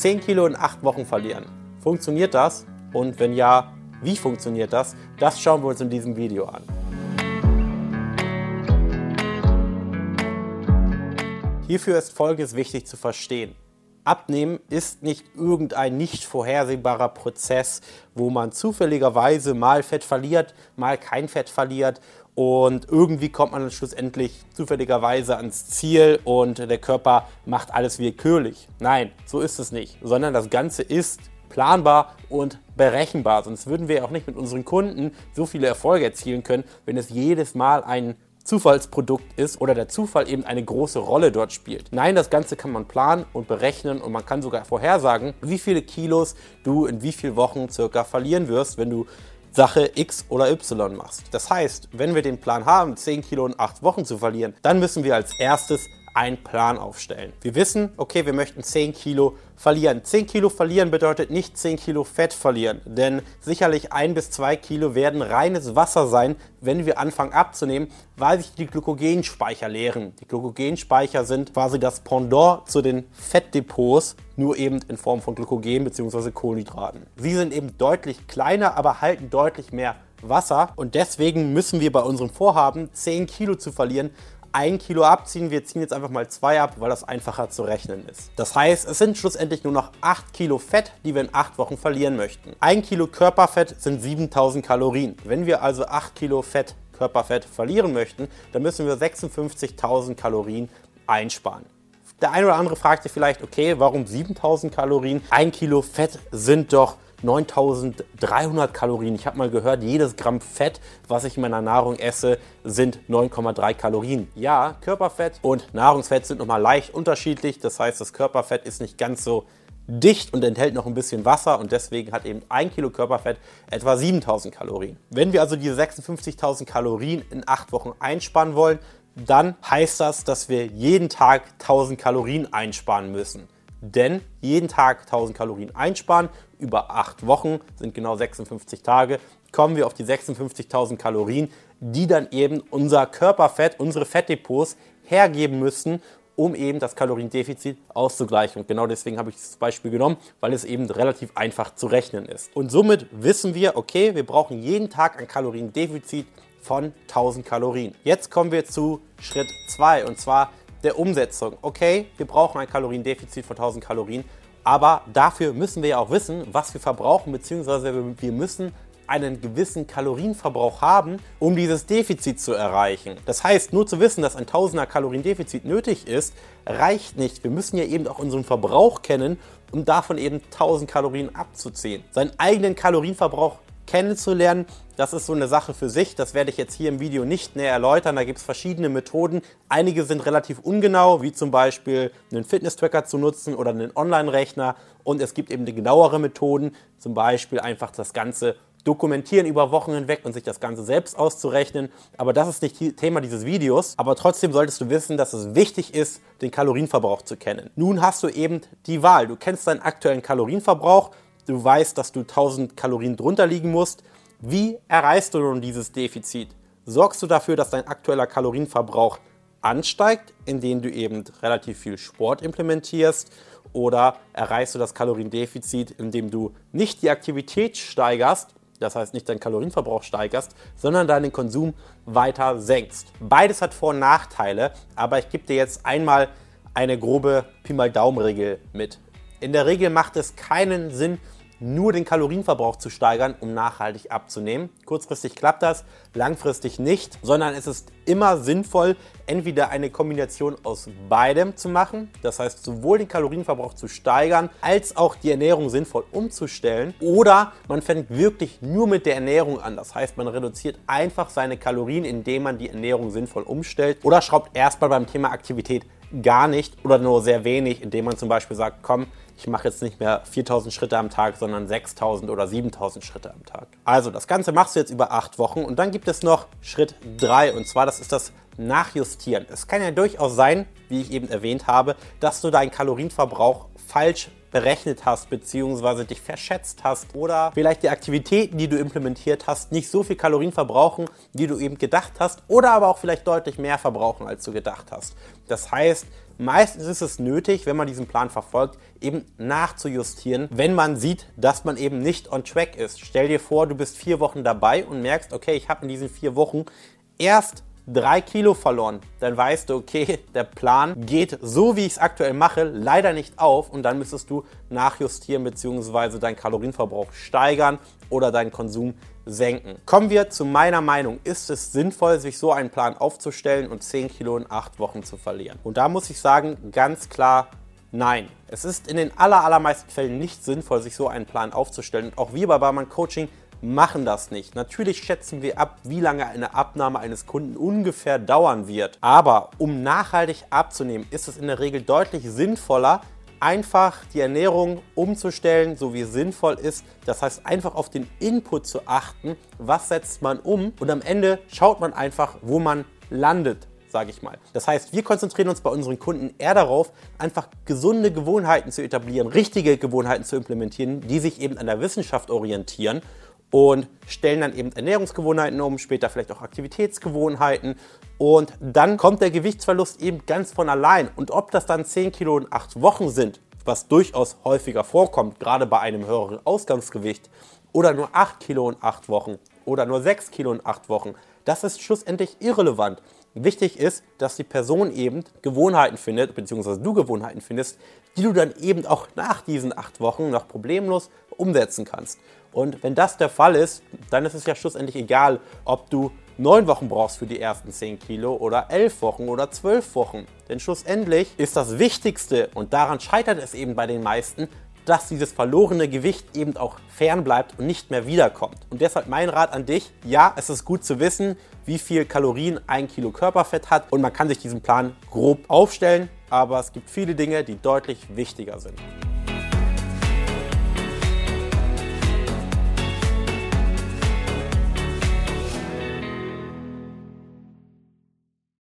10 Kilo in 8 Wochen verlieren. Funktioniert das? Und wenn ja, wie funktioniert das? Das schauen wir uns in diesem Video an. Hierfür ist Folgendes wichtig zu verstehen. Abnehmen ist nicht irgendein nicht vorhersehbarer Prozess, wo man zufälligerweise mal Fett verliert, mal kein Fett verliert und irgendwie kommt man dann schlussendlich zufälligerweise ans Ziel und der Körper macht alles willkürlich. Nein, so ist es nicht, sondern das Ganze ist planbar und berechenbar. Sonst würden wir auch nicht mit unseren Kunden so viele Erfolge erzielen können, wenn es jedes Mal ein Zufallsprodukt ist oder der Zufall eben eine große Rolle dort spielt. Nein, das Ganze kann man planen und berechnen und man kann sogar vorhersagen, wie viele Kilos du in wie vielen Wochen circa verlieren wirst, wenn du Sache X oder Y machst. Das heißt, wenn wir den Plan haben, 10 Kilo in 8 Wochen zu verlieren, dann müssen wir als erstes einen Plan aufstellen. Wir wissen, okay, wir möchten 10 Kilo verlieren. 10 Kilo verlieren bedeutet nicht 10 Kilo Fett verlieren, denn sicherlich 1 bis 2 Kilo werden reines Wasser sein, wenn wir anfangen abzunehmen, weil sich die Glykogenspeicher leeren. Die Glykogenspeicher sind quasi das Pendant zu den Fettdepots, nur eben in Form von Glykogen bzw. Kohlenhydraten. Sie sind eben deutlich kleiner, aber halten deutlich mehr Wasser und deswegen müssen wir bei unserem Vorhaben 10 Kilo zu verlieren ein Kilo abziehen. Wir ziehen jetzt einfach mal zwei ab, weil das einfacher zu rechnen ist. Das heißt, es sind schlussendlich nur noch 8 Kilo Fett, die wir in 8 Wochen verlieren möchten. Ein Kilo Körperfett sind 7000 Kalorien. Wenn wir also 8 Kilo Fett, Körperfett verlieren möchten, dann müssen wir 56.000 Kalorien einsparen. Der eine oder andere fragt sich vielleicht, okay, warum 7000 Kalorien? Ein Kilo Fett sind doch 9300 Kalorien. Ich habe mal gehört, jedes Gramm Fett, was ich in meiner Nahrung esse, sind 9,3 Kalorien. Ja, Körperfett und Nahrungsfett sind nochmal leicht unterschiedlich. Das heißt, das Körperfett ist nicht ganz so dicht und enthält noch ein bisschen Wasser und deswegen hat eben ein Kilo Körperfett etwa 7000 Kalorien. Wenn wir also diese 56.000 Kalorien in acht Wochen einsparen wollen, dann heißt das, dass wir jeden Tag 1000 Kalorien einsparen müssen. Denn jeden Tag 1000 Kalorien einsparen, über 8 Wochen sind genau 56 Tage, kommen wir auf die 56.000 Kalorien, die dann eben unser Körperfett, unsere Fettdepots hergeben müssen, um eben das Kaloriendefizit auszugleichen. Und genau deswegen habe ich dieses Beispiel genommen, weil es eben relativ einfach zu rechnen ist. Und somit wissen wir, okay, wir brauchen jeden Tag ein Kaloriendefizit von 1000 Kalorien. Jetzt kommen wir zu Schritt 2 und zwar der Umsetzung. Okay, wir brauchen ein Kaloriendefizit von 1000 Kalorien, aber dafür müssen wir ja auch wissen, was wir verbrauchen, beziehungsweise wir müssen einen gewissen Kalorienverbrauch haben, um dieses Defizit zu erreichen. Das heißt, nur zu wissen, dass ein Tausender Kaloriendefizit nötig ist, reicht nicht. Wir müssen ja eben auch unseren Verbrauch kennen, um davon eben 1000 Kalorien abzuziehen. Seinen eigenen Kalorienverbrauch kennenzulernen, das ist so eine Sache für sich. Das werde ich jetzt hier im Video nicht näher erläutern. Da gibt es verschiedene Methoden. Einige sind relativ ungenau, wie zum Beispiel einen Fitness-Tracker zu nutzen oder einen Online-Rechner. Und es gibt eben genauere Methoden, zum Beispiel einfach das Ganze dokumentieren über Wochen hinweg und sich das Ganze selbst auszurechnen. Aber das ist nicht Thema dieses Videos. Aber trotzdem solltest du wissen, dass es wichtig ist, den Kalorienverbrauch zu kennen. Nun hast du eben die Wahl. Du kennst deinen aktuellen Kalorienverbrauch du weißt, dass du 1000 Kalorien drunter liegen musst. Wie erreichst du nun dieses Defizit? Sorgst du dafür, dass dein aktueller Kalorienverbrauch ansteigt, indem du eben relativ viel Sport implementierst? Oder erreichst du das Kaloriendefizit, indem du nicht die Aktivität steigerst, das heißt nicht deinen Kalorienverbrauch steigerst, sondern deinen Konsum weiter senkst? Beides hat Vor- und Nachteile, aber ich gebe dir jetzt einmal eine grobe Pi mal Daumen-Regel mit. In der Regel macht es keinen Sinn, nur den Kalorienverbrauch zu steigern, um nachhaltig abzunehmen. Kurzfristig klappt das, langfristig nicht, sondern es ist immer sinnvoll, entweder eine Kombination aus beidem zu machen, das heißt sowohl den Kalorienverbrauch zu steigern, als auch die Ernährung sinnvoll umzustellen, oder man fängt wirklich nur mit der Ernährung an, das heißt man reduziert einfach seine Kalorien, indem man die Ernährung sinnvoll umstellt, oder schraubt erstmal beim Thema Aktivität gar nicht oder nur sehr wenig, indem man zum Beispiel sagt, komm, ich mache jetzt nicht mehr 4000 Schritte am Tag, sondern 6000 oder 7000 Schritte am Tag. Also das Ganze machst du jetzt über acht Wochen und dann gibt es noch Schritt 3 und zwar das ist das Nachjustieren. Es kann ja durchaus sein, wie ich eben erwähnt habe, dass du deinen Kalorienverbrauch falsch berechnet hast, beziehungsweise dich verschätzt hast oder vielleicht die Aktivitäten, die du implementiert hast, nicht so viel Kalorien verbrauchen, wie du eben gedacht hast oder aber auch vielleicht deutlich mehr verbrauchen, als du gedacht hast. Das heißt, Meistens ist es nötig, wenn man diesen Plan verfolgt, eben nachzujustieren, wenn man sieht, dass man eben nicht on track ist. Stell dir vor, du bist vier Wochen dabei und merkst, okay, ich habe in diesen vier Wochen erst drei Kilo verloren, dann weißt du, okay, der Plan geht so, wie ich es aktuell mache, leider nicht auf und dann müsstest du nachjustieren bzw. deinen Kalorienverbrauch steigern oder deinen Konsum senken. Kommen wir zu meiner Meinung. Ist es sinnvoll, sich so einen Plan aufzustellen und 10 Kilo in 8 Wochen zu verlieren? Und da muss ich sagen, ganz klar Nein, es ist in den allermeisten Fällen nicht sinnvoll, sich so einen Plan aufzustellen. Und auch wir bei Barmann Coaching machen das nicht. Natürlich schätzen wir ab, wie lange eine Abnahme eines Kunden ungefähr dauern wird. Aber um nachhaltig abzunehmen, ist es in der Regel deutlich sinnvoller, einfach die Ernährung umzustellen, so wie es sinnvoll ist. Das heißt, einfach auf den Input zu achten, was setzt man um und am Ende schaut man einfach, wo man landet sage ich mal. Das heißt, wir konzentrieren uns bei unseren Kunden eher darauf, einfach gesunde Gewohnheiten zu etablieren, richtige Gewohnheiten zu implementieren, die sich eben an der Wissenschaft orientieren und stellen dann eben Ernährungsgewohnheiten um, später vielleicht auch Aktivitätsgewohnheiten und dann kommt der Gewichtsverlust eben ganz von allein. Und ob das dann 10 Kilo in 8 Wochen sind, was durchaus häufiger vorkommt, gerade bei einem höheren Ausgangsgewicht, oder nur 8 Kilo in 8 Wochen oder nur 6 Kilo in 8 Wochen, das ist schlussendlich irrelevant. Wichtig ist, dass die Person eben Gewohnheiten findet, beziehungsweise du Gewohnheiten findest, die du dann eben auch nach diesen acht Wochen noch problemlos umsetzen kannst. Und wenn das der Fall ist, dann ist es ja schlussendlich egal, ob du neun Wochen brauchst für die ersten zehn Kilo oder elf Wochen oder zwölf Wochen. Denn schlussendlich ist das Wichtigste, und daran scheitert es eben bei den meisten, dass dieses verlorene Gewicht eben auch fern bleibt und nicht mehr wiederkommt. Und deshalb mein Rat an dich, ja, es ist gut zu wissen, wie viel Kalorien ein Kilo Körperfett hat und man kann sich diesen Plan grob aufstellen, aber es gibt viele Dinge, die deutlich wichtiger sind.